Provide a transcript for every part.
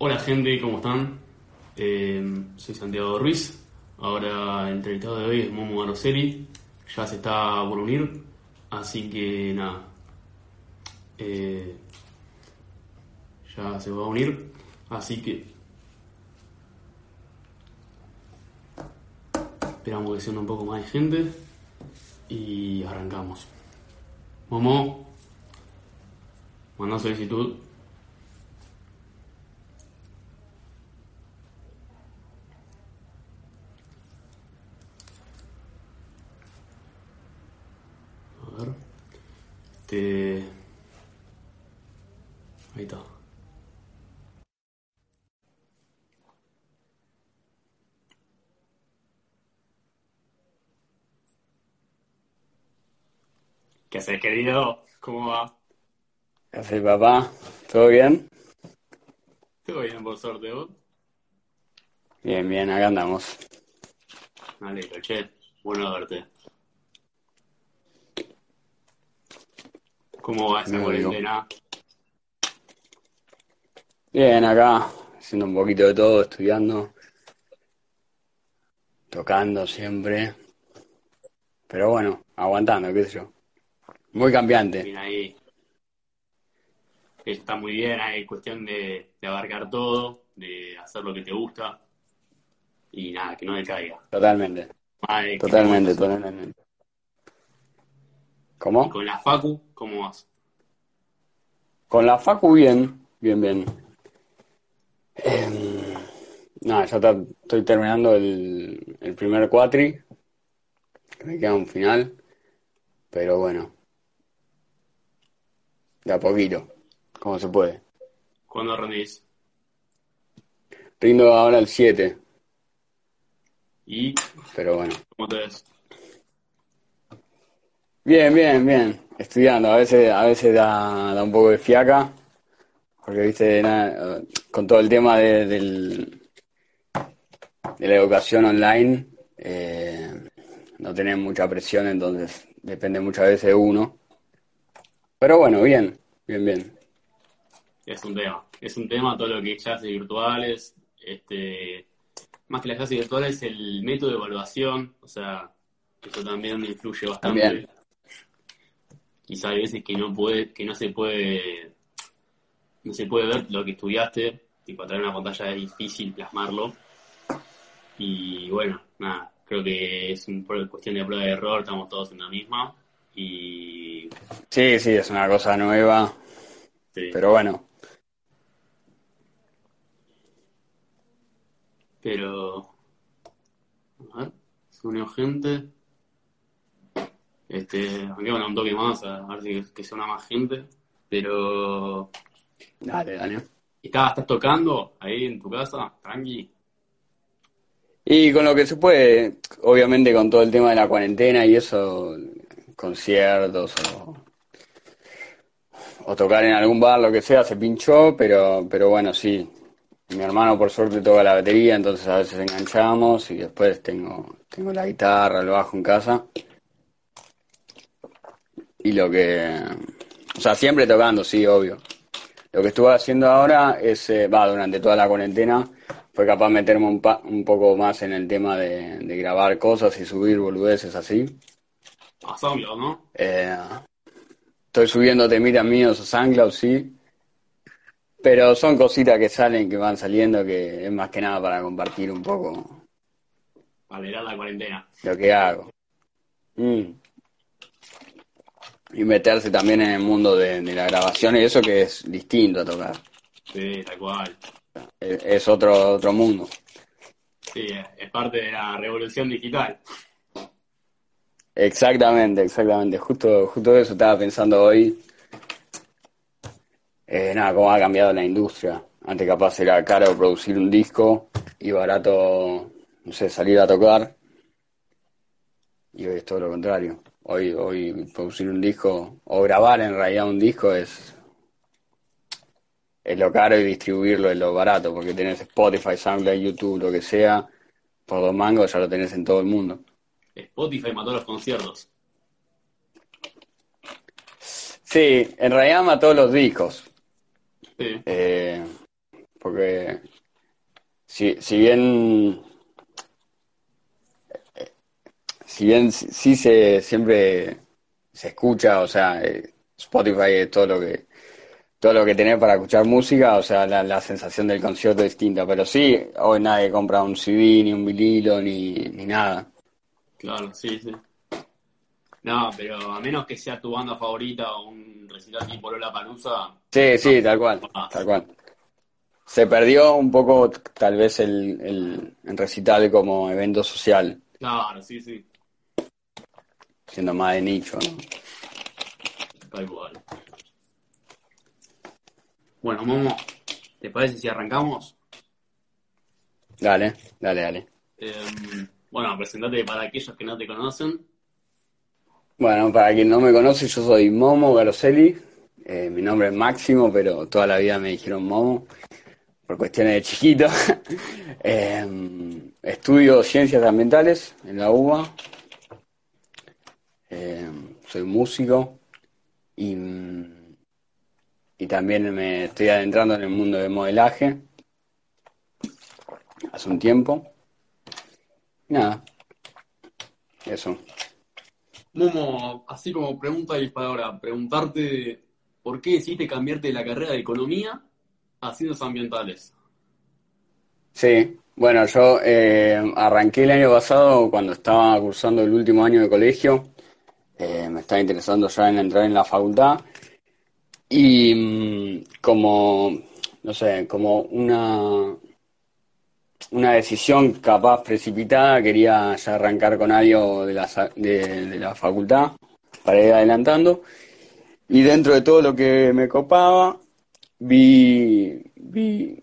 Hola gente, ¿cómo están? Eh, soy Santiago Ruiz. Ahora el entrevistado de hoy es Momo Aroseli. Ya se está por unir. Así que nada. Eh, ya se va a unir. Así que esperamos que sea un poco más de gente. Y arrancamos. Momo, manda solicitud. A ver. Este. Ahí está. ¿Qué haces, querido? ¿Cómo va? ¿Qué haces, papá? ¿Todo bien? Todo bien, por suerte, ¿vos? Bien, bien, acá andamos. Me alegro, che. Bueno verte. ¿Cómo va esa cuarentena? Bien, acá, haciendo un poquito de todo, estudiando, tocando siempre. Pero bueno, aguantando, qué sé yo. Muy cambiante. Bien ahí. Está muy bien, hay cuestión de, de abarcar todo, de hacer lo que te gusta. Y nada, que no decaiga. Totalmente, que totalmente, Y ¿Cómo? con la Facu, ¿cómo vas? Con la Facu bien, bien, bien. Em, nada, ya está- estoy terminando el, el primer cuatri, me queda un final, pero bueno, de a poquito, como se puede. ¿Cuándo rendís? Rindo ahora el 7, ¿Y pero bueno. cómo te ves? Bien, bien, bien, estudiando, a veces, a veces da, da un poco de fiaca, porque viste, nada, con todo el tema de, del, de la educación online, eh, no tenés mucha presión, entonces depende muchas veces de uno. Pero bueno, bien, bien, bien. Es un tema. Es un tema todo lo que es clases virtuales. Este, más que las clases virtuales, el método de evaluación. O sea, eso también influye bastante. También. Quizá hay veces que no puede, que no se puede, no se puede ver lo que estudiaste. Tipo, de una pantalla es difícil plasmarlo. Y bueno, nada, creo que es cuestión de prueba de error, estamos todos en la misma. Y Sí, sí, es una cosa nueva, sí. pero bueno, Pero. A ver, se unió gente. Este, aunque bueno, un toque más, a ver si que se una más gente. Pero. dale, dale. ¿Estás, ¿Estás tocando ahí en tu casa? Tranqui. Y con lo que se puede, obviamente con todo el tema de la cuarentena y eso, conciertos o, o tocar en algún bar, lo que sea, se pinchó, pero, pero bueno, sí. Mi hermano por suerte toca la batería, entonces a veces enganchamos y después tengo, tengo la guitarra, el bajo en casa. Y lo que, o sea, siempre tocando, sí, obvio. Lo que estuve haciendo ahora es, eh, va, durante toda la cuarentena, fue capaz de meterme un, pa- un poco más en el tema de, de grabar cosas y subir boludeces así. A SoundCloud, ¿no? Eh, estoy subiendo temitas míos a SoundCloud, sí. Pero son cositas que salen, que van saliendo, que es más que nada para compartir un poco alegrar la cuarentena. lo que hago. Mm. Y meterse también en el mundo de, de la grabación y eso que es distinto a tocar. Sí, tal cual. Es, es otro, otro mundo. Sí, es- es parte de la revolución digital. Exactamente, exactamente. Justo, justo eso estaba pensando hoy. Eh, nada, cómo ha cambiado la industria. Antes capaz era caro producir un disco y barato, no sé, salir a tocar. Y hoy es todo lo contrario. Hoy, hoy producir un disco o grabar en realidad un disco es, es lo caro y distribuirlo es lo barato, porque tenés Spotify, SoundCloud, YouTube, lo que sea, por dos mangos ya lo tenés en todo el mundo. Spotify mató los conciertos. Sí, en realidad mató los discos. Sí. Eh, porque si, si bien si bien sí se siempre se escucha, o sea, eh, Spotify es todo lo que todo lo que tenés para escuchar música, o sea, la, sensación del concierto es distinta, pero sí, hoy nadie compra un CD, ni un vinilo, ni, ni nada. Claro, sí, sí. No, pero a menos que sea tu banda favorita o un recital tipo Lola Palusa. Sí, sí, tal cual, tal cual. Se perdió un poco, tal vez, el, el recital como evento social. Claro, sí, sí siendo más de nicho, ¿no? Bueno, Momo, ¿te parece si arrancamos? Dale, dale, dale. Em, bueno, presentate para aquellos que no te conocen. Bueno, para quien no me conoce, yo soy Momo Garoselli. Eh, mi nombre es Máximo, pero toda la vida me dijeron Momo por cuestiones de chiquito. Em, estudio ciencias ambientales en la UBA, eh, soy músico y, y también me estoy adentrando en el mundo del modelaje hace un tiempo. nada, eso. Momo, así como pregunta y para ahora, preguntarte por qué decidiste cambiarte de la carrera de economía a ciencias ambientales. Sí, bueno, yo eh, arranqué el año pasado cuando estaba cursando el último año de colegio eh, me está interesando ya en entrar en la facultad y mm, como, no sé, como una, una decisión capaz precipitada, quería ya arrancar con algo de la, de, la facultad para ir adelantando y dentro de todo lo que me copaba vi, vi,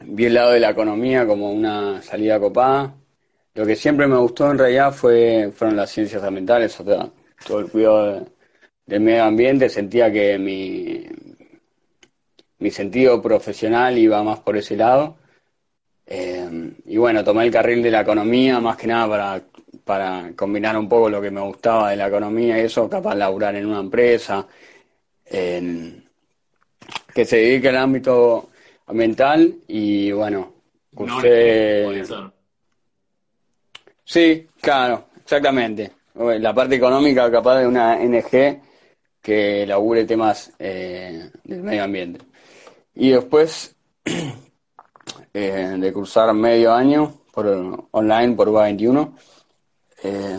vi el lado de la economía como una salida copada. Lo que siempre me gustó en realidad fue, fueron las ciencias ambientales, o sea, todo el cuidado del medio ambiente, sentía que mi, mi sentido profesional iba más por ese lado. Eh, y bueno, tomé el carril de la economía más que nada para, para combinar un poco lo que me gustaba de la economía y eso, capaz de laburar en una empresa que se dedique al ámbito ambiental y bueno, usted... Sí, claro, exactamente la parte económica capaz de una NG que labure temas eh, del medio ambiente. Y después eh, de cursar medio año por online por UA21, eh,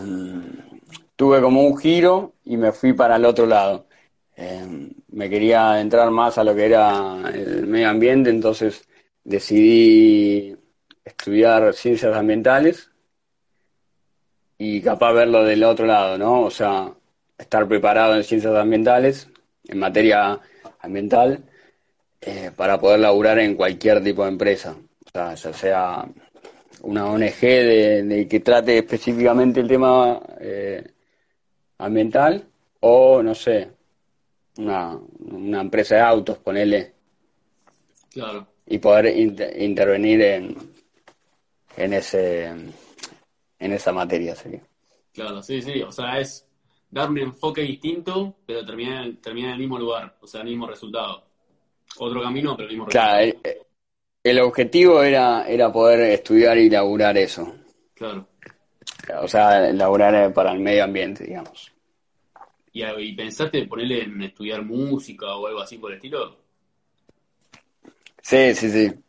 tuve como un giro y me fui para el otro lado. me quería entrar más a lo que era el medio ambiente, entonces decidí estudiar ciencias ambientales y capaz verlo del otro lado, ¿no? O sea, estar preparado en ciencias ambientales, en materia ambiental, eh, para poder laburar en cualquier tipo de empresa. O sea, ya sea una ONG de, que trate específicamente el tema eh, ambiental o, no sé, una, una empresa de autos, ponerle. Claro. Y poder intervenir en, en ese en esa materia sería. Claro, sí, sí, o sea, es dar un enfoque distinto, pero terminar, terminar en el mismo lugar, o sea, el mismo resultado. Otro camino, pero el mismo resultado. Claro, el, objetivo era, era poder estudiar y laburar eso. Claro. O sea, laburar para el medio ambiente, digamos. ¿Y, y pensaste ponerle en estudiar música o algo así por el estilo? Sí, sí, sí.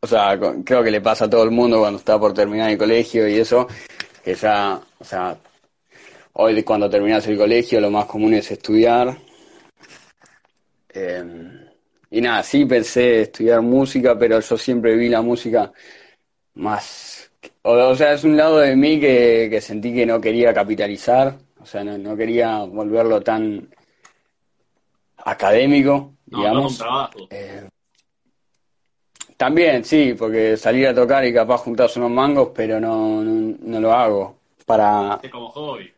O sea, creo que le pasa a todo el mundo cuando está por terminar el colegio y eso, que ya, o sea, hoy cuando terminas el colegio lo más común es estudiar. Em, y nada, sí pensé estudiar música, pero yo siempre vi la música más... O, sea, es un lado de mí que, sentí que no quería capitalizar, o sea, no, quería volverlo tan académico, digamos. trabajo. Eh, también, sí, porque salir a tocar y capaz juntarse unos mangos, pero no, no, lo hago. Para... Es como hobby.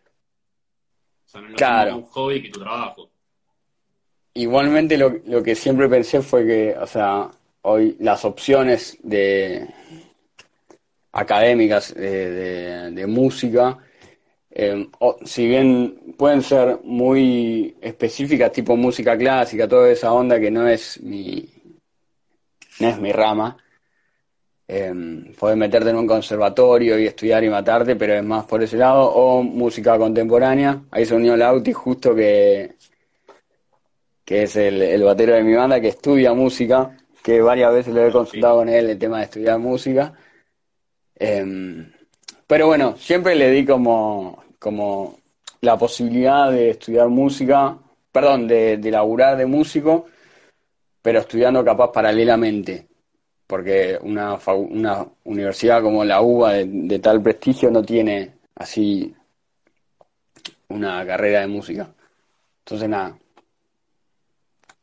O sea, no claro. un hobby que tu trabajo. Igualmente lo, lo que siempre pensé fue que, o sea, hoy las opciones de académicas de, de, música, eh, si bien pueden ser muy específicas, tipo música clásica, toda esa onda que no es mi, no es mi rama. eh, podés meterte en un conservatorio y estudiar y matarte, pero es más por ese lado, o música contemporánea. Ahí se unió Lauti, justo que, que es el, el batero de mi banda, que estudia música, que varias veces lo he consultado con él el tema de estudiar música. Eh, pero bueno, siempre le di como, como la posibilidad de estudiar música, perdón, de, de laburar de músico, pero estudiando capaz paralelamente porque una, una universidad como la UBA de, de, tal prestigio no tiene así una carrera de música. Entonces, nada.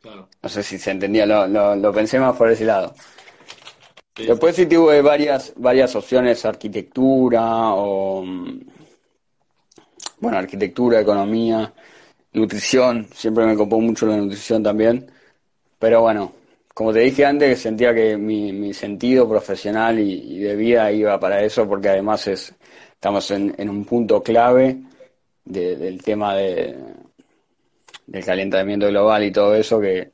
Claro. No sé si se entendía, lo, lo, lo pensé más por ese lado. Sí. Después sí tuve varias, varias opciones, arquitectura o, bueno, arquitectura, economía, nutrición, siempre me copó mucho la nutrición también, pero bueno, como te dije antes, sentía que mi, mi sentido profesional y, de vida iba para eso, porque además es, estamos en, en un punto clave de, del tema de, del calentamiento global y todo eso, que,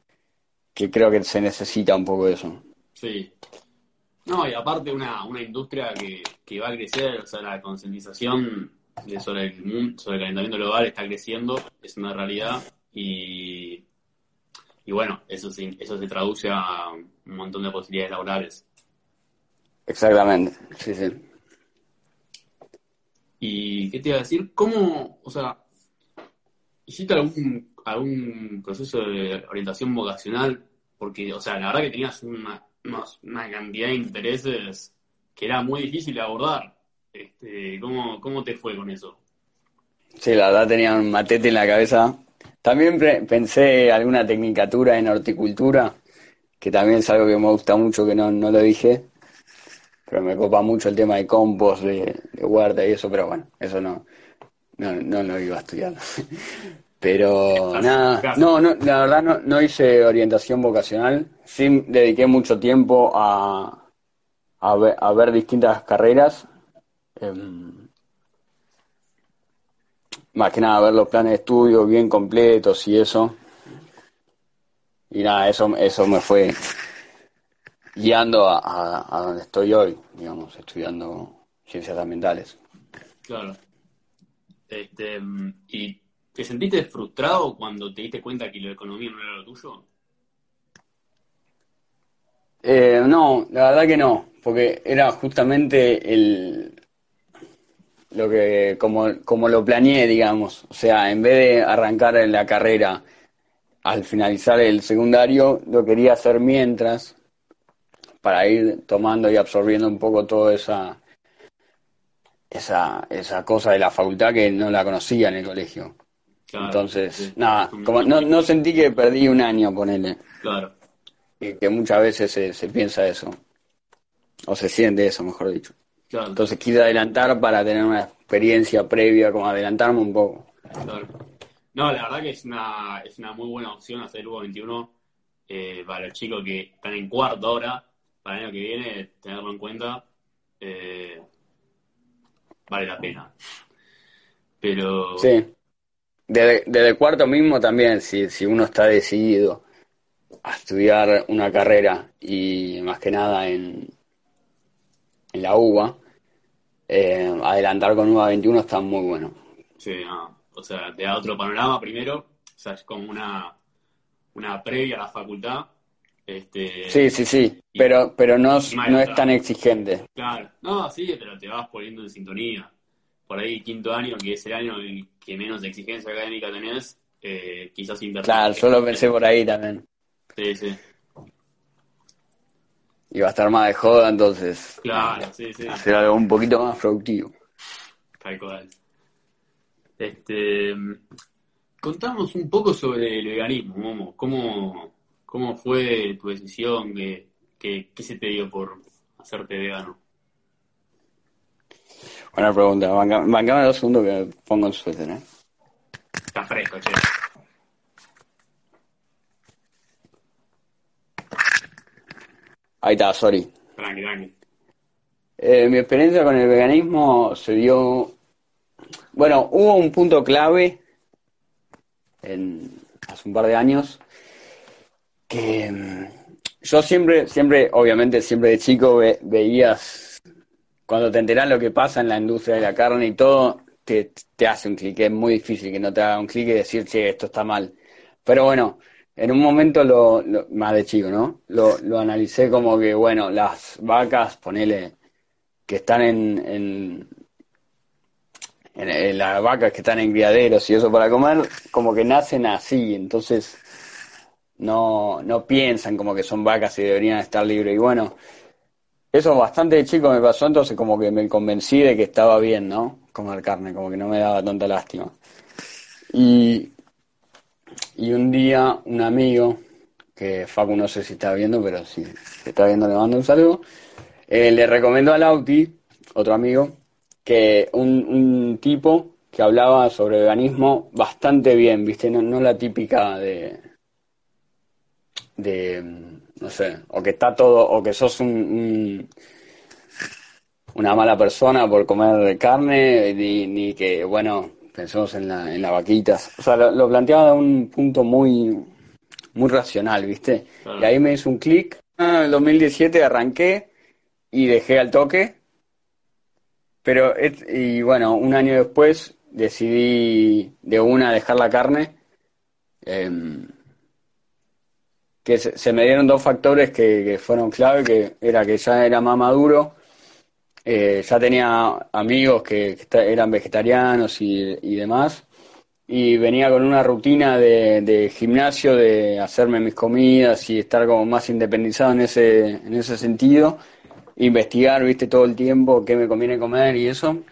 que creo que se necesita un poco eso. Sí. No, y aparte una, una industria que, que va a crecer, o sea, la concientización sobre el sobre el calentamiento global está creciendo, es una realidad, y y bueno, eso, sí, eso se traduce a un montón de posibilidades laborales. Exactamente, sí, sí. ¿Y qué te iba a decir? ¿Cómo, o sea, hiciste algún, algún proceso de orientación vocacional? Porque, o sea, la verdad que tenías una, una cantidad de intereses que era muy difícil de abordar. Este, ¿cómo, ¿Cómo te fue con eso? Sí, la verdad tenía un matete en la cabeza también pensé alguna tecnicatura en horticultura, que también es algo que me gusta mucho, que no, no lo dije, pero me copa mucho el tema de compost, de, de huerta y eso, pero bueno, eso no, no, no lo iba a estudiar. Pero nada, no, no, la verdad no, no hice orientación vocacional, sí dediqué mucho tiempo a, a, ver, a ver distintas carreras. Eh, más que nada ver los planes de estudio bien completos y eso. Y nada, eso, eso me fue guiando a, a, a donde estoy hoy, digamos, estudiando ciencias ambientales. Claro. Este, ¿Y te sentiste frustrado cuando te diste cuenta que la economía no era lo tuyo? Eh, no, la verdad que no, porque era justamente el, lo que como, como lo planeé, digamos. O sea, en vez de arrancar en la carrera al finalizar el secundario, lo quería hacer mientras para ir tomando y absorbiendo un poco toda esa esa esa cosa de la facultad que no la conocía en el colegio. Claro, Entonces, sí. nada, como no, no sentí que perdí un año, ponele. Claro. Y que muchas veces se, se piensa eso. O se siente eso, mejor dicho. Claro. Entonces quise adelantar para tener una experiencia previa, como adelantarme un poco. Claro. No, la verdad que es una, es una muy buena opción hacer Hugo 21 eh, para los chicos que están en cuarto ahora, para el año que viene, tenerlo en cuenta, eh, vale la pena. Pero, Sí. Desde, desde cuarto mismo también, si, si uno está decidido a estudiar una carrera y más que nada en, en la UBA, eh, adelantar con UBA 21 está muy bueno. sí, no, o sea, te da otro panorama primero, o sea, es como una, una previa a la facultad. Este, Sí, sí, sí, pero, pero no, es- no es tan exigente. Claro, no, sí, pero te vas poniendo en sintonía. Por ahí, quinto año, que es el año en que menos exigencia académica tenés, eh, quizás invertir. Claro, yo lo pensé por ahí también. Sí, sí, Iba a estar más de joda, entonces claro, sí, sí, hacer algo un poquito más productivo. tal cual. Este, contamos un poco sobre el veganismo, Momo. ¿Cómo, cómo fue tu decisión? ¿Qué, qué, qué se te dio por hacerte vegano? Buena pregunta. Banca- Bancame dos segundos que pongo el suéter, ¿eh? Está fresco, che. Ahí está, sorry. Tranqui, tranqui. Eh, mi experiencia con el veganismo se dio... Bueno, hubo un punto clave en, hace un par de años que mm, yo siempre, siempre, obviamente, siempre de chico veías, cuando te enterás lo que pasa en la industria de la carne y todo, te, te hace un clic. Es muy difícil que no te haga un clic y decir, che, esto está mal. Pero bueno, en un momento, lo, más de chico, ¿no? Lo, lo analicé como que, bueno, las vacas, ponele, que están en, en, las vacas que están en criaderos y eso para comer, como que nacen así, entonces no, no piensan como que son vacas y deberían estar libres. Y bueno, eso bastante de chico me pasó, entonces como que me convencí de que estaba bien, ¿no? Comer carne, como que no me daba tanta lástima. Y, y un día un amigo, que Facu no sé si está viendo, pero si está viendo le mando un saludo, eh, le recomendó a Lauti, otro amigo, que un, un tipo que hablaba sobre veganismo bastante bien, ¿viste? No, la típica de, de, no sé, o que está todo, o que sos un, una mala persona por comer carne, ni, ni que, bueno, pensemos en, la, en las vaquitas. O sea, lo, planteaba de un punto muy, muy racional, ¿viste? Y ahí me hizo un clic. Ah, en el 2017 arranqué y dejé al toque. Pero, y bueno, un año después decidí de una dejar la carne. Em, que se, me dieron dos factores que, que, fueron clave, que era que ya era más maduro, eh, ya tenía amigos que, eran vegetarianos y, demás, y venía con una rutina de, de, gimnasio, de hacerme mis comidas y estar como más independizado en ese, en ese sentido, investigar, viste, todo el tiempo qué me conviene comer y eso.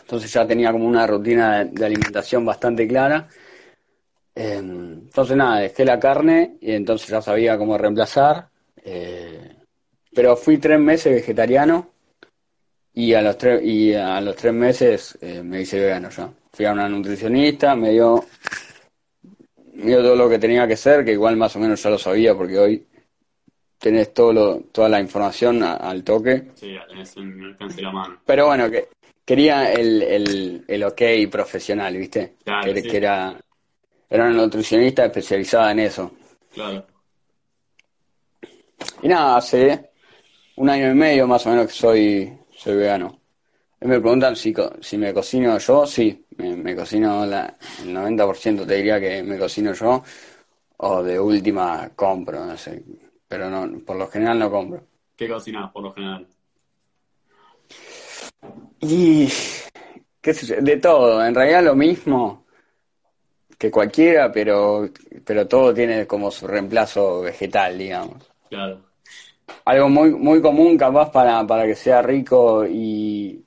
Entonces ya tenía como una rutina de, alimentación bastante clara. Em, entonces nada, dejé la carne y entonces ya sabía cómo reemplazar. Eh, pero fui tres meses vegetariano y a los tres, y a los tres meses eh, me hice vegano ya. Fui a una nutricionista, me dio, me dio todo lo que tenía que ser, que igual más o menos ya lo sabía porque hoy tenés todo toda la información al toque. Sí, tenés en alcance de la mano. Pero bueno, que quería el, el, el ok profesional, ¿viste? Claro, que, era, era una nutricionista especializada en eso. Claro. Y nada, hace un año y medio más o menos que soy, soy vegano. Me preguntan si, si me cocino yo, sí, me, cocino la, el 90% te diría que me cocino yo, o de última compro, no sé, pero no, por lo general no compro. ¿Qué cocinas por lo general? Y qué sé de todo, en realidad lo mismo que cualquiera, pero pero todo tiene como su reemplazo vegetal, digamos. Claro. Algo muy muy común capaz para, para que sea rico y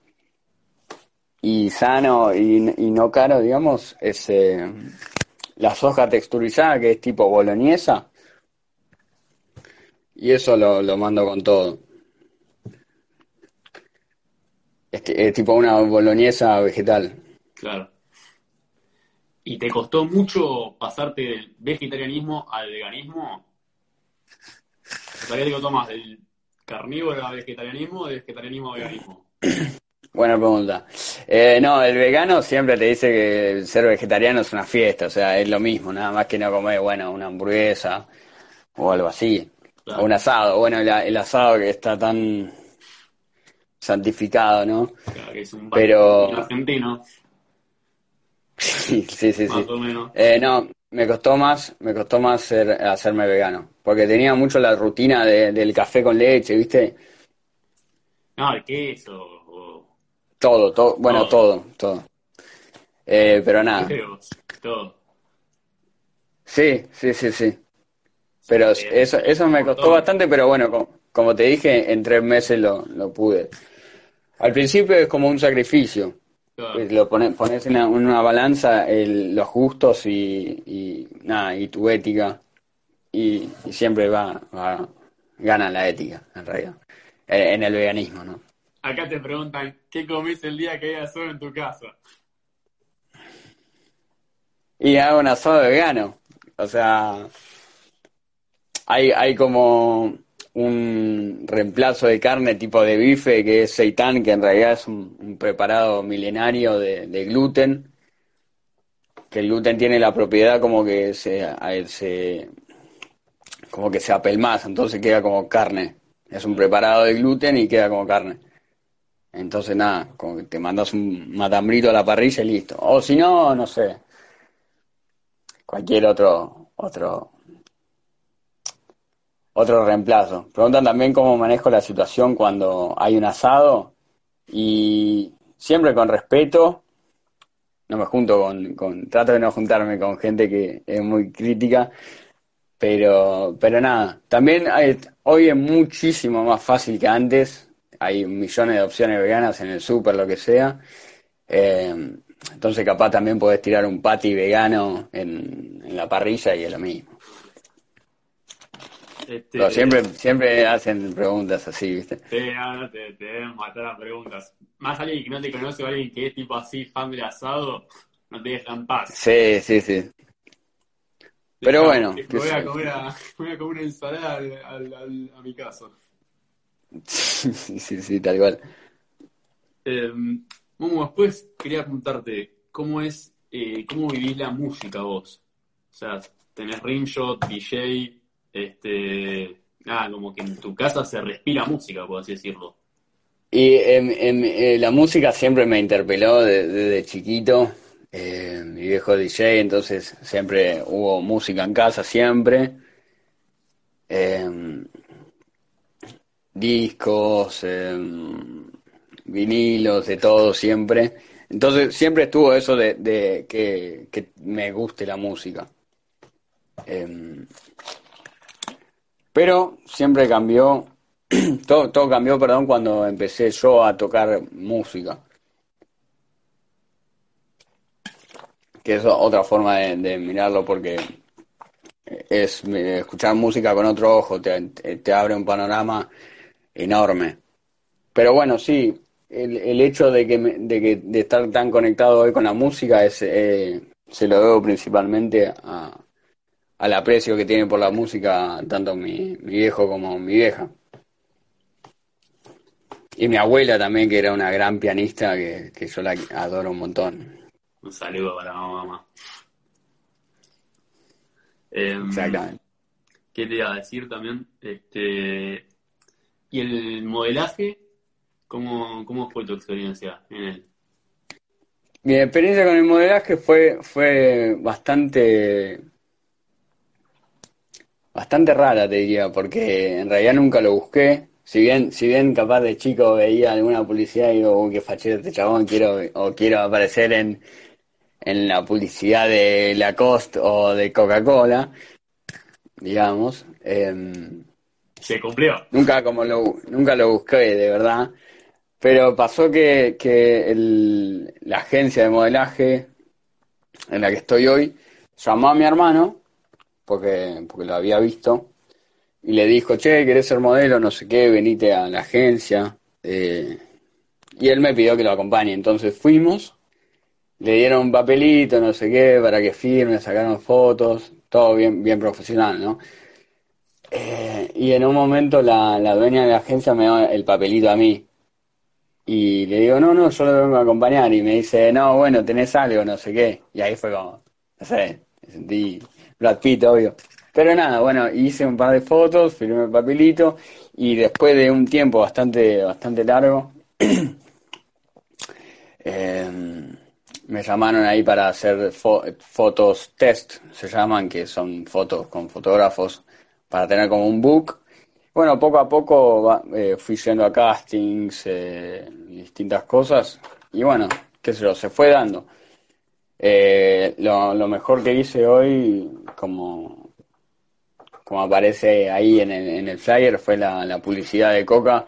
y sano y, no caro, digamos, es eh, la soja texturizada que es tipo boloñesa y eso lo, lo mando con todo. Es, es tipo una boloñesa vegetal. Claro. ¿Y te costó mucho pasarte del vegetarianismo al veganismo? O sea, ¿qué te costó más? ¿Del carnívoro al vegetarianismo o del vegetarianismo al veganismo? Buena pregunta. Eh, no, el vegano siempre te dice que ser vegetariano es una fiesta, o sea, es lo mismo, nada más que no comer, bueno, una hamburguesa o algo así. O un asado, bueno, el, asado que está tan santificado, ¿no? Claro, que es un Pero... argentino. sí, sí, sí. Más o menos. Eh, no, me costó más, me costó más ser, hacerme vegano, porque tenía mucho la rutina del café con leche, ¿viste? No, el queso. Todo, todo, bueno, todo, todo. Eh, pero nada. Todo. Sí, sí, sí, sí. Pero eso, eso me costó bastante, pero bueno, como, te dije, en tres meses lo, lo pude. Al principio es como un sacrificio. Pues lo pones, pones en una, balanza el, los gustos y, y, nada, y tu ética. Y, siempre va, va, gana la ética, en realidad. Eh, en el veganismo, ¿no? Acá te preguntan, ¿qué comís el día que hay asado en tu casa? Y hago un asado vegano. O sea, hay, hay como un reemplazo de carne tipo de bife que es seitán, que en realidad es un, preparado milenario de, gluten, que el gluten tiene la propiedad como que se, se como que se apelmaza, entonces queda como carne. Es un preparado de gluten y queda como carne. Entonces nada, como que te mandas un matambrito a la parrilla y listo. O si no, no sé, cualquier otro, otro, otro reemplazo. Preguntan también cómo manejo la situación cuando hay un asado y siempre con respeto. No me junto con, con, trato de no juntarme con gente que es muy crítica, pero, pero nada, también hay, hoy es muchísimo más fácil que antes, hay millones de opciones veganas en el súper, lo que sea. Eh, entonces capaz también podés tirar un patty vegano en, en la parrilla y es lo mismo. Este, siempre, siempre hacen preguntas así, ¿viste? Sí, no, te, te, deben matar las preguntas. Más alguien que no te conoce o alguien que es tipo así, fan del asado, no te dejan paz. Sí, sí, sí. Pero bueno. Voy a, comer a, voy a comer una ensalada al, al, a mi casa. sí, sí, sí, tal cual. Eh, después quería preguntarte, ¿cómo es, eh, cómo vivís la música vos? O sea, tenés rimshot, DJ, este, nada, como que en tu casa se respira música, por así decirlo. Y en, eh, la música siempre me interpeló desde, chiquito. Eh, mi viejo DJ, entonces siempre hubo música en casa, siempre. Em, discos, em, vinilos, de todo, siempre. Entonces siempre estuvo eso de, que, que, me guste la música. Em, pero siempre cambió, todo, todo cambió, perdón, cuando empecé yo a tocar música. Que es otra forma de, mirarlo porque es escuchar música con otro ojo, te, abre un panorama enorme. Pero bueno, sí, el, el hecho de que, de que de estar tan conectado hoy con la música es eh, se lo debo principalmente a, al aprecio que tiene por la música tanto mi, viejo como mi vieja. Y mi abuela también, que era una gran pianista, que, yo la adoro un montón. Un saludo para mamá. Em, Exactamente. ¿Qué te iba a decir también? Este, ¿Y el modelaje? ¿Cómo, cómo fue tu experiencia en él? Mi experiencia con el modelaje fue, fue bastante bastante rara, te diría, porque en realidad nunca lo busqué. Si bien, si bien capaz de chico veía alguna publicidad y digo, uy, qué fachero este chabón, quiero, o quiero aparecer en, en la publicidad de Lacoste o de Coca-Cola, digamos. Em, Se cumplió. Nunca como lo, nunca lo busqué, de verdad. Pero pasó que, que el, la agencia de modelaje en la que estoy hoy llamó a mi hermano porque, porque lo había visto, y le dijo, che, ¿querés ser modelo? No sé qué, venite a la agencia. Eh, y él me pidió que lo acompañe, entonces fuimos, le dieron un papelito, no sé qué, para que firme, sacaron fotos, todo bien, bien profesional, ¿no? Eh, y en un momento la, la dueña de la agencia me da el papelito a mí. Y le digo, no, no, yo lo vengo a acompañar. Y me dice, no, bueno, tenés algo, no sé qué. Y ahí fue como, no sé, me sentí Brad Pitt, obvio. Pero nada, bueno, hice un par de fotos, firmé el papelito y después de un tiempo bastante, bastante largo, em, me llamaron ahí para hacer fotos test, se llaman, que son fotos con fotógrafos para tener como un book. Bueno, poco a poco eh, fui yendo a castings, eh, distintas cosas, y bueno, qué sé yo, se fue dando. Eh, lo, mejor que hice hoy, como, como aparece ahí en el, en el flyer, fue la, publicidad de Coca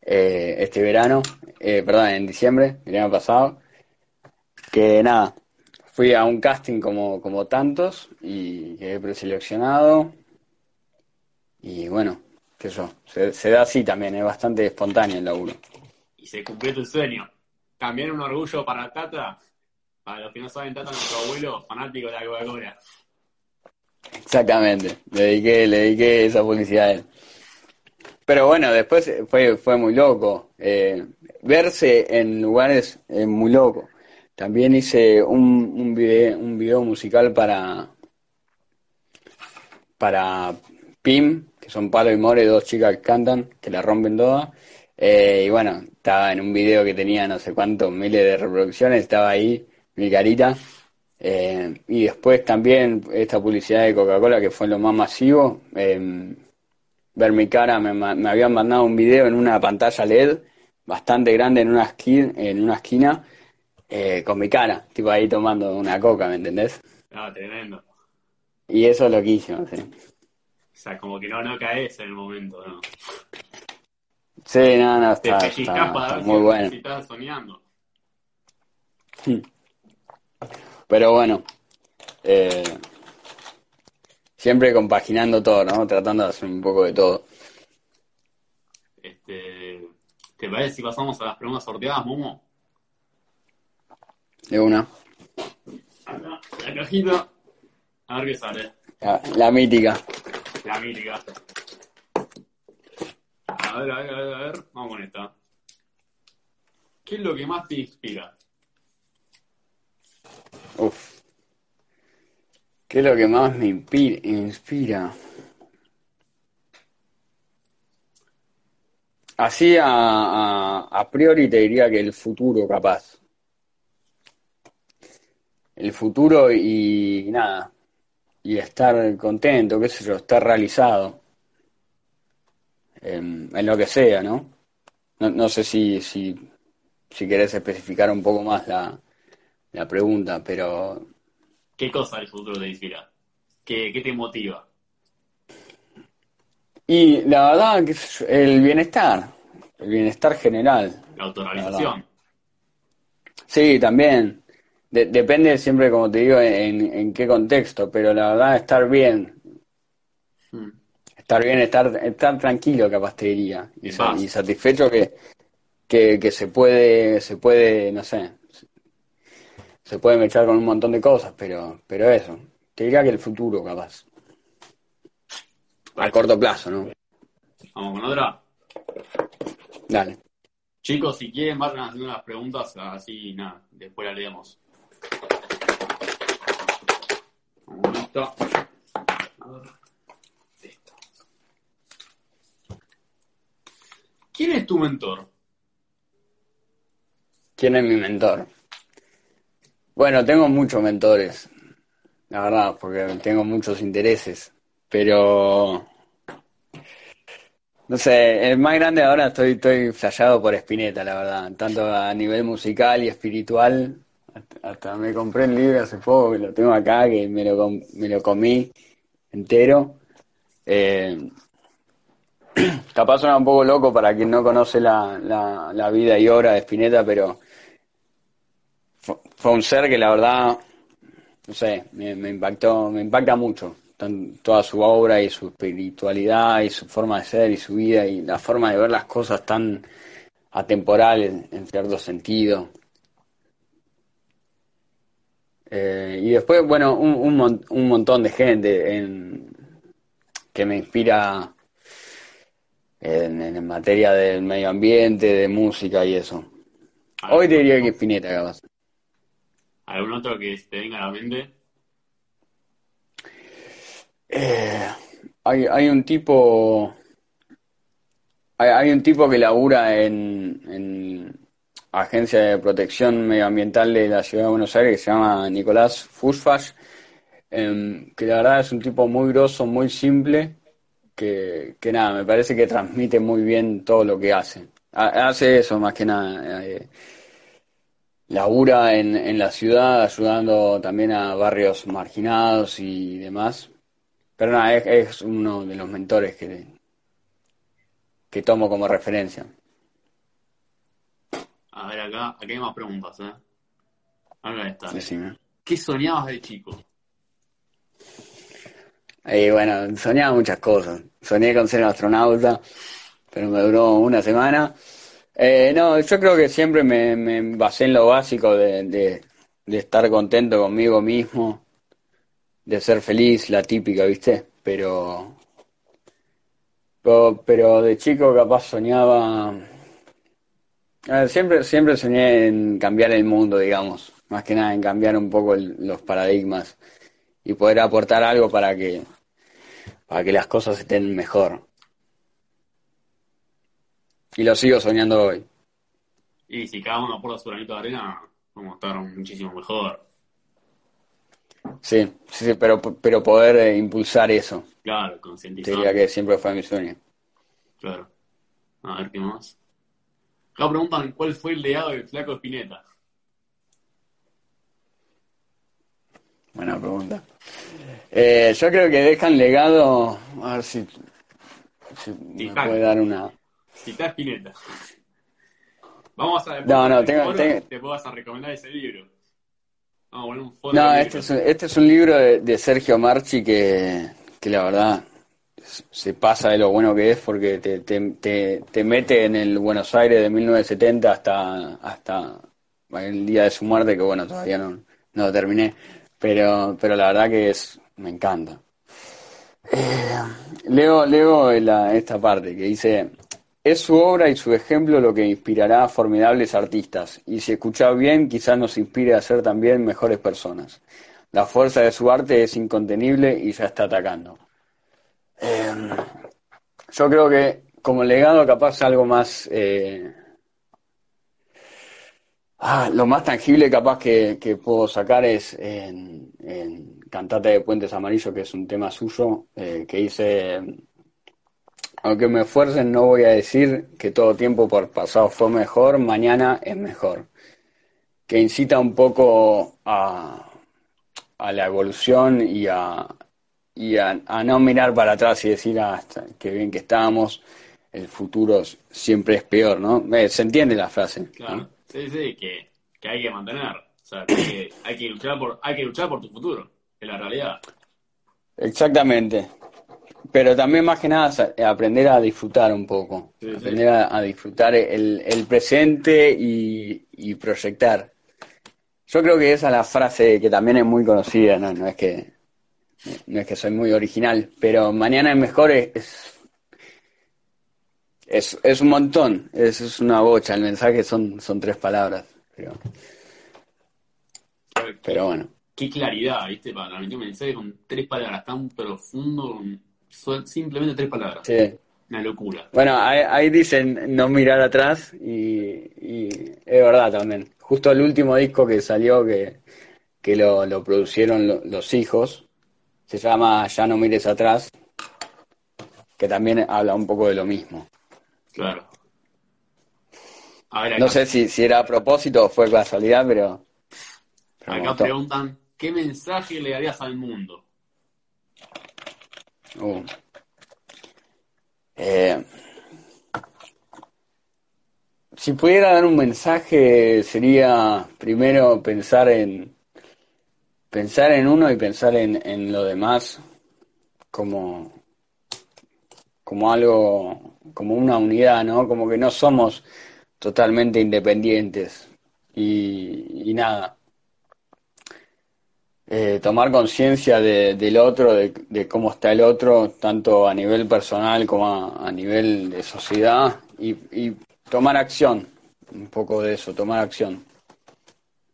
eh, este verano, eh, perdón, en diciembre, el año pasado. Que nada, fui a un casting como, como tantos y quedé preseleccionado. Y bueno, qué sé se, se da así también, es bastante espontáneo el laburo. Y se cumplió tu sueño. También un orgullo para Tata para los que no saben, Tata, nuestro abuelo, fanático de la Coca-Cola. Exactamente, le dediqué, le dediqué esa publicidad a él. Pero bueno, después fue, fue muy loco. Eh, verse en lugares es muy loco. También hice un, un, video, un video musical para, para Pim, que son Palo y More, dos chicas que cantan, que la rompen todas. Eh, y bueno, estaba en un video que tenía no sé cuántos miles de reproducciones, estaba ahí mi carita. Eh, y después también esta publicidad de Coca-Cola que fue lo más masivo. Eh, ver mi cara, me, me, habían mandado un video en una pantalla LED bastante grande en una, esquina, en una esquina con mi cara, tipo ahí tomando una coca, ¿me entendés? Ah, tremendo. Y eso es loquísimo, sí. O sea, como que no, no caes en el momento, ¿no? Sí, no, no, está, está, muy si, bueno. Si estás soñando. Pero bueno, eh, siempre compaginando todo, ¿no? Tratando de hacer un poco de todo. Este, ¿Te parece si pasamos a las preguntas sorteadas, Momo? De una. La cajita. A ver qué sale. La, la mítica. La mítica. A ver, a ver, a ver, a ver. Vamos con esta. ¿Qué es lo que más te inspira? Uf. ¿Qué es lo que más me inspira? Así a, a, priori te diría que el futuro, capaz. El futuro y nada. Y estar contento, qué sé yo, estar realizado en, lo que sea, ¿no? No, no sé si, si, si querés especificar un poco más la, la pregunta, pero... ¿Qué cosa del futuro te inspira? ¿Qué, qué te motiva? Y la verdad que el bienestar, el bienestar general. La autorrealización. Sí, también. depende siempre, como te digo, en, en, qué contexto, pero la verdad estar bien. Hmm estar bien, estar, estar tranquilo, capaz te diría, y, y satisfecho que, que, se puede, se puede, no sé, se puede mechar con un montón de cosas, pero, pero eso, te diría que el futuro, capaz. A corto plazo, ¿no? Vamos con otra. Dale. Chicos, si quieren, vayan haciendo las preguntas, así, nada, después las leemos. Vamos A ver. ¿Quién es tu mentor? ¿Quién es mi mentor? Bueno, tengo muchos mentores, la verdad, porque tengo muchos intereses, pero no sé, el más grande ahora estoy, estoy flayado por Spinetta, la verdad, tanto a nivel musical y espiritual. Hasta, me compré el libro hace poco, que lo tengo acá, que me lo, me lo comí entero. Eh, capaz suena un poco loco para quien no conoce la, la, vida y obra de Spinetta, pero fue, un ser que la verdad, no sé, me, impactó, me impacta mucho. Toda su obra y su espiritualidad y su forma de ser y su vida y la forma de ver las cosas tan atemporales en cierto sentido. Eh, y después, bueno, un, un, un montón de gente en, que me inspira en, materia del medio ambiente, de música y eso. Hoy te diría que Spinetta, capaz. ¿Algún otro que te venga a la mente? Eh, hay, hay un tipo. Hay, un tipo que labura en, en Agencia de Protección Medioambiental de la Ciudad de Buenos Aires que se llama Nicolás Fusfash, em, que la verdad es un tipo muy grosso, muy simple que, nada, me parece que transmite muy bien todo lo que hace. Hace eso más que nada. Eh, labura en, en la ciudad ayudando también a barrios marginados y demás. Pero nada, es, uno de los mentores que, que tomo como referencia. A ver, acá, aquí hay más preguntas, ¿eh? Acá está. ¿Qué soñabas de chico? Y bueno, soñaba muchas cosas. Soñé con ser astronauta, pero me duró una semana. Eh, no, yo creo que siempre me, basé en lo básico de, de, estar contento conmigo mismo, de ser feliz, la típica, ¿viste? Pero, pero, de chico capaz soñaba... siempre, siempre soñé en cambiar el mundo, digamos, más que nada en cambiar un poco los paradigmas y poder aportar algo para que para que las cosas estén mejor. Y lo sigo soñando hoy. Y si cada uno aporta su granito de arena, vamos a estar muchísimo mejor. Sí, sí, sí, pero, pero poder eh, impulsar eso. Claro, concientizar. Diría que siempre fue mi sueño. Claro. A ver qué más. Acá preguntan cuál fue el legado del flaco Spinetta. Buena pregunta. Eh, yo creo que dejan legado. A ver si, si me puede dar una. Cita Spinetta. Vamos a No, no, tengo- tengo- te puedas a recomendar ese libro. Vamos a poner un foro No, este es, un, este es un libro de, de Sergio Marchi que, que la verdad se pasa de lo bueno que es porque te, te, te, te mete en el Buenos Aires de 1970 hasta, hasta el día de su muerte, que bueno, todavía no, no lo terminé, pero, pero la verdad que es, me encanta. Eh, leo leo la- esta parte que dice, es su obra y su ejemplo lo que inspirará a formidables artistas, y si escuchás bien, quizás nos inspire a ser también mejores personas. La fuerza de su arte es incontenible y ya está atacando. Eh, yo creo que como legado capaz algo más... eh, ah, lo más tangible capaz que, puedo sacar es en, en Cantate de Puentes Amarillos, que es un tema suyo, eh, que dice... Aunque me esfuercen, no voy a decir que todo tiempo por pasado fue mejor, mañana es mejor. Que incita un poco a, a la evolución y a, y a, a no mirar para atrás y decir, ah, qué bien que estábamos, el futuro siempre es peor, ¿no? Eh, Se entiende la frase. ¿no? Claro. Sí, sí, que, que hay que mantener. O sea, que, hay que luchar por, hay que luchar por tu futuro. Es la realidad. Exactamente. Pero también más que nada sa- aprender a disfrutar un poco. Sí, sí. aprender a, a disfrutar el, el presente y, y proyectar. Yo creo que esa es la frase que también es muy conocida, no, no es que no es que soy muy original, pero mañana es mejor es, es, es, es un montón, es, es una bocha, el mensaje son, son tres palabras, pero, pero bueno. Qué claridad, ¿viste? Para transmitir un mensaje con tres palabras tan profundo, con sol- simplemente tres palabras. Sí. Una locura. Bueno, ahí, ahí dicen no mirar atrás y, y es verdad también. Justo el último disco que salió que, que lo, lo producieron lo- los hijos, se llama Ya no mires atrás, que también habla un poco de lo mismo. Claro. A ver, acá, No sé si, si era a propósito o fue casualidad, pero, pero acá preguntan, ¿qué mensaje le darías al mundo? Uh. Eh, si pudiera dar un mensaje sería primero pensar en pensar en uno y pensar en, en lo demás como como algo como una unidad, ¿no? Como que no somos totalmente independientes y nada. Eh, tomar conciencia de- del otro, de, de cómo está el otro, tanto a nivel personal como a, a nivel de sociedad, y, y tomar acción, un poco de eso, tomar acción.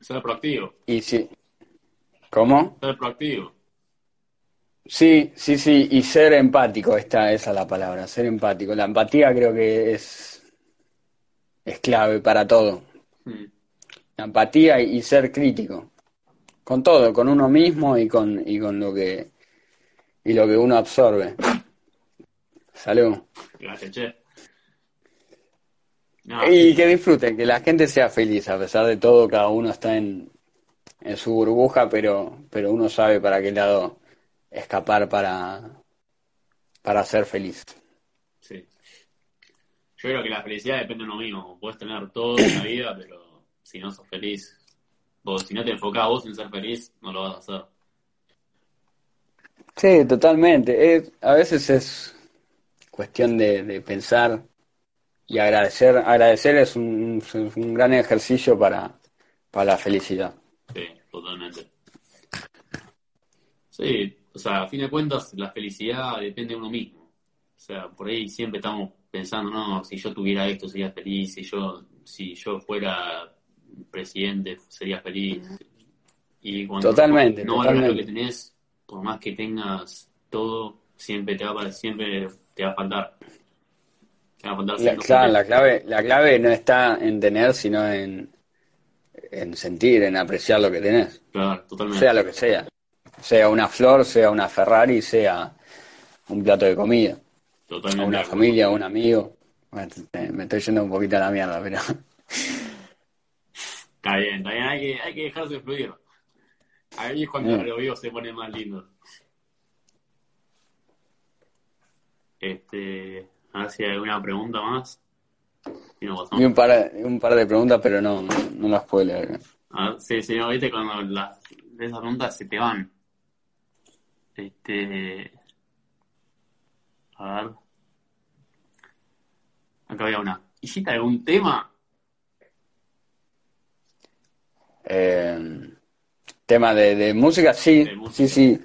Ser proactivo. Y sí, ¿cómo? Ser proactivo. Sí, sí, sí, y ser empático, esta, esa es la palabra, ser empático. La empatía creo que es, es clave para todo. Mm. La empatía y, y ser crítico. Con todo, con uno mismo y con, y con lo que, y lo que uno absorbe. Salud. Gracias, che. No, Y que disfruten, que la gente sea feliz, a pesar de todo, cada uno está en, en su burbuja, pero, pero uno sabe para qué lado escapar para, para ser feliz. sí. Yo creo que la felicidad depende de uno mismo. Puedes tener todo en la vida, pero si no sos feliz, si no te enfocás vos en ser feliz, no lo vas a hacer. Sí, totalmente. Es- a veces es cuestión de, de pensar y agradecer. Agradecer es un, es un gran ejercicio para, para la felicidad. Sí, totalmente. Sí, o sea, a fin de cuentas, la felicidad depende de uno mismo. O sea, por ahí siempre estamos pensando, no, si yo tuviera esto sería feliz, si yo, si yo fuera presidente sería feliz. Y cuando Totalmente, no valgas lo que totalmente. tenés, por más que tengas todo, siempre te va a, siempre te va a faltar. Te va a faltar La, claro, la clave, la clave no está en tener, sino en, en sentir, en apreciar lo que tenés. Claro, totalmente. Sea lo que sea. Sea una flor, sea una Ferrari, sea un plato de comida. O Totalmente. una familia, un amigo. Bueno, me estoy yendo un poquito a la mierda, pero Está bien, está bien, hay que, hay que dejarse fluir. Ahí es cuando Mm. lo vivo se pone más lindo. Este, a ver si hay alguna pregunta más. Vi un par, un par de preguntas, pero no, no las puedo leer. A ver, sí, sí, no, viste cuando las, de esas preguntas se te van. Este. A ver. Acá había una. ¿Hiciste algún tema? Eh, tema de, de música, sí, De música. sí, sí.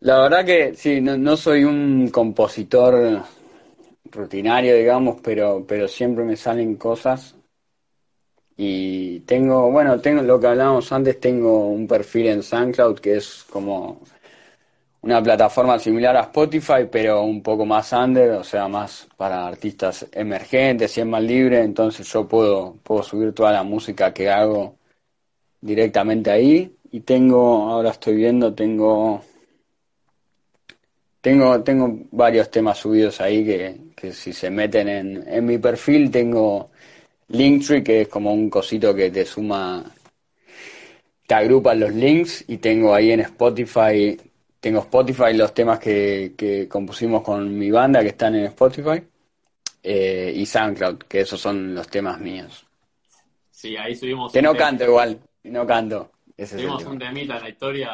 La verdad que sí, no, no soy un compositor rutinario, digamos, pero, pero siempre me salen cosas. Y tengo, bueno, tengo lo que hablábamos antes, tengo un perfil en SoundCloud que es como una plataforma similar a Spotify, pero un poco más under, o sea, más para artistas emergentes y es más libre, entonces yo puedo, puedo subir toda la música que hago directamente ahí. Y tengo, ahora estoy viendo, tengo, tengo, tengo varios temas subidos ahí que, que si se meten en, en mi perfil, tengo Linktree, que es como un cosito que te suma, te agrupa los links, y tengo ahí en Spotify, tengo Spotify los temas que, que compusimos con mi banda que están en Spotify, eh, y SoundCloud, que esos son los temas míos. Sí, ahí subimos. Que no tema- canto igual, no canto. Ese Subimos un temita en la historia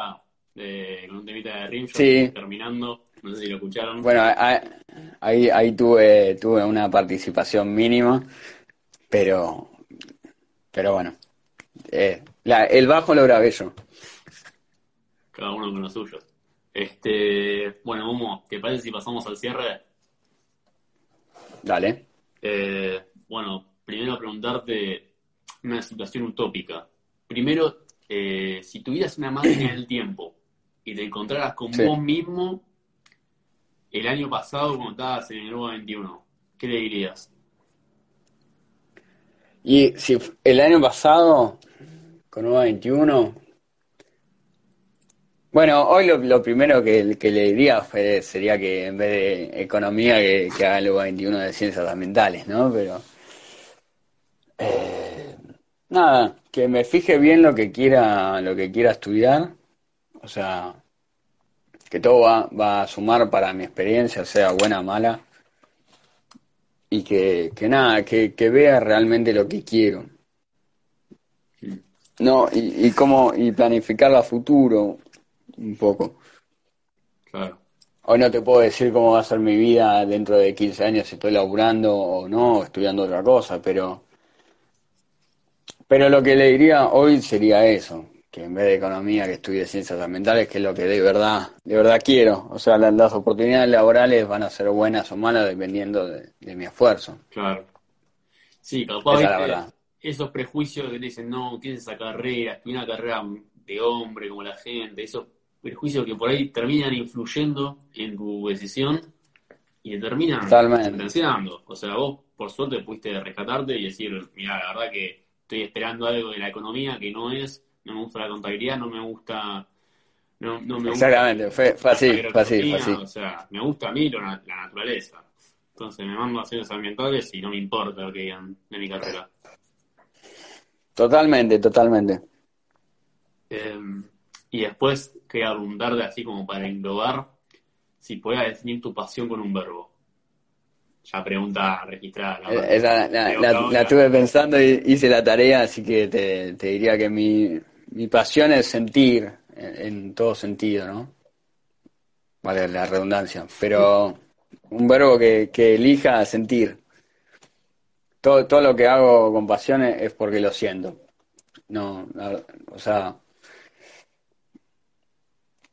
de, con un temita de Rimshot Sí. terminando. No sé si lo escucharon. Bueno, ahí, ahí tuve, tuve una participación mínima, pero, pero bueno, eh, la- el bajo lo grabé yo. Cada uno con lo suyo. Este, bueno, Momo, ¿te parece si pasamos al cierre? Dale. Eh, bueno, primero preguntarte una situación utópica. Primero, eh, si tuvieras una máquina del tiempo y te encontraras con Sí. vos mismo el año pasado cuando estabas en el nuevo 21, ¿qué le dirías? Y si el año pasado, con UBA 21, bueno, hoy lo, lo primero que, que le diría fue- sería que en vez de economía, que, que haga el UBA 21 de ciencias ambientales, ¿no? Pero, eh, nada, que me fije bien lo que quiera, lo que quiera estudiar, o sea, que todo va, va a sumar para mi experiencia, sea buena o mala y que, que nada, que, que vea realmente lo que quiero. No, y, y cómo, y planificar a futuro un poco. Claro, Hoy no te puedo decir cómo va a ser mi vida dentro de 15 años, si estoy laburando o no, estudiando otra cosa, pero, pero lo que le diría hoy sería eso, que en vez de economía que estudie ciencias ambientales, que es lo que de verdad, de verdad quiero. O sea, la- las oportunidades laborales van a ser buenas o malas dependiendo de, de mi esfuerzo. claro. Sí, capaz, es esos prejuicios que te dicen, no, ¿qué es esa carrera? Estudié una carrera de hombre como la gente, esos prejuicios que por ahí terminan influyendo en tu decisión y te terminan sentenciando. O sea, vos por suerte pudiste rescatarte y decir, mira, la verdad que estoy esperando algo de la economía que no es, no me gusta la contabilidad, no me gusta... No, no me gusta Exactamente, fue, fue así, fue así, fue así. O sea, me gusta a mí la naturaleza. Entonces me mando a ciencias ambientales y no me importa lo que digan de mi carrera. Totalmente, totalmente. Eh, y después quería preguntarte así como para englobar si podías definir tu pasión con un verbo. Ya pregunta registrada. la. Eh, Esa la, la- otra, la otra. tuve pensando y hice la tarea, así que te, te diría que mi, mi pasión es sentir en, en todo sentido, ¿no? Vale la redundancia, pero un verbo que, que elija sentir. Todo, todo lo que hago con pasión es porque lo siento. No, o sea,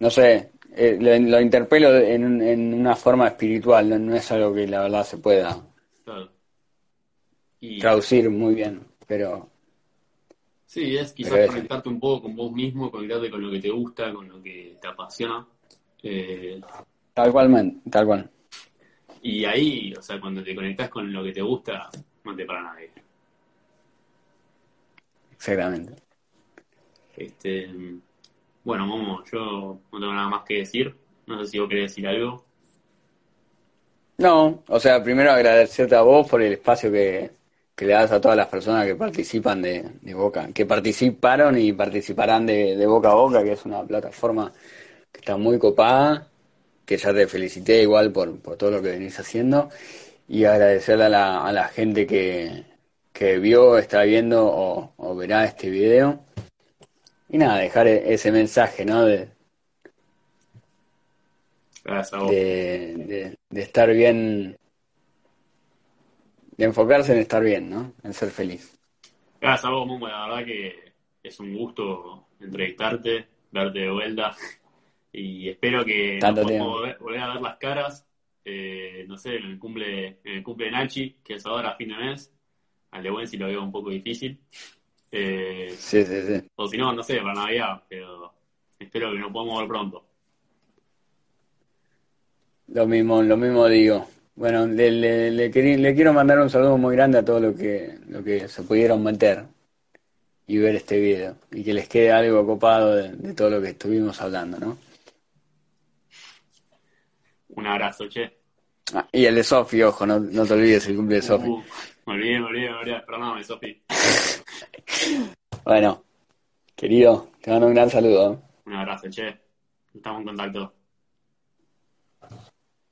no sé, eh, lo, lo interpelo en, en una forma espiritual, no, no es algo que la verdad se pueda Claro. Y traducir muy bien, pero sí, es quizás Pero es- conectarte un poco con vos mismo, conectarte con lo que te gusta, con lo que te apasiona. Eh, Tal cual, man, tal cual. Y ahí, o sea, cuando te conectas con lo que te gusta, no te para nadie. Exactamente. Este, bueno, Momo, yo no tengo nada más que decir. No sé si vos querés decir algo. No, o sea, primero agradecerte a vos por el espacio que, que le das a todas las personas que participan de, de Boca, que participaron y participarán de, Boca a Boca, que es una plataforma que está muy copada, que ya te felicité igual por, por todo lo que venís haciendo, y agradecerle a la, a la gente que, que vio, está viendo o, o verá este video. Y nada, dejar e- ese mensaje, ¿no? De, Gracias a vos. de, de- de estar bien, de enfocarse en estar bien, ¿no? En ser feliz. Gracias a vos, Momo. La verdad que es un gusto entrevistarte, verte de vuelta. Y espero que Tanto nos podamos volver, volver a ver las caras. eh, no sé, en el cumple, en el cumple de Nachi, que es ahora a fin de mes. Al de Buen si lo veo un poco difícil. Eh, Sí, sí, sí. o si no, no sé, para Navidad, pero espero que nos podamos ver pronto. Lo mismo, lo mismo digo. Bueno, le, le, le, le quiero mandar un saludo muy grande a todos los que, lo que se pudieron meter y ver este video. Y que les quede algo copado de, de todo lo que estuvimos hablando, ¿no? Un abrazo, che. Ah, y el de Sofi, ojo, no, no te olvides el cumple de Sofi. Uh, me olvidé, me olvidé, me olvidé. Perdóname, Sofi. Bueno, querido, te mando un gran saludo. Un abrazo, che. Estamos en contacto.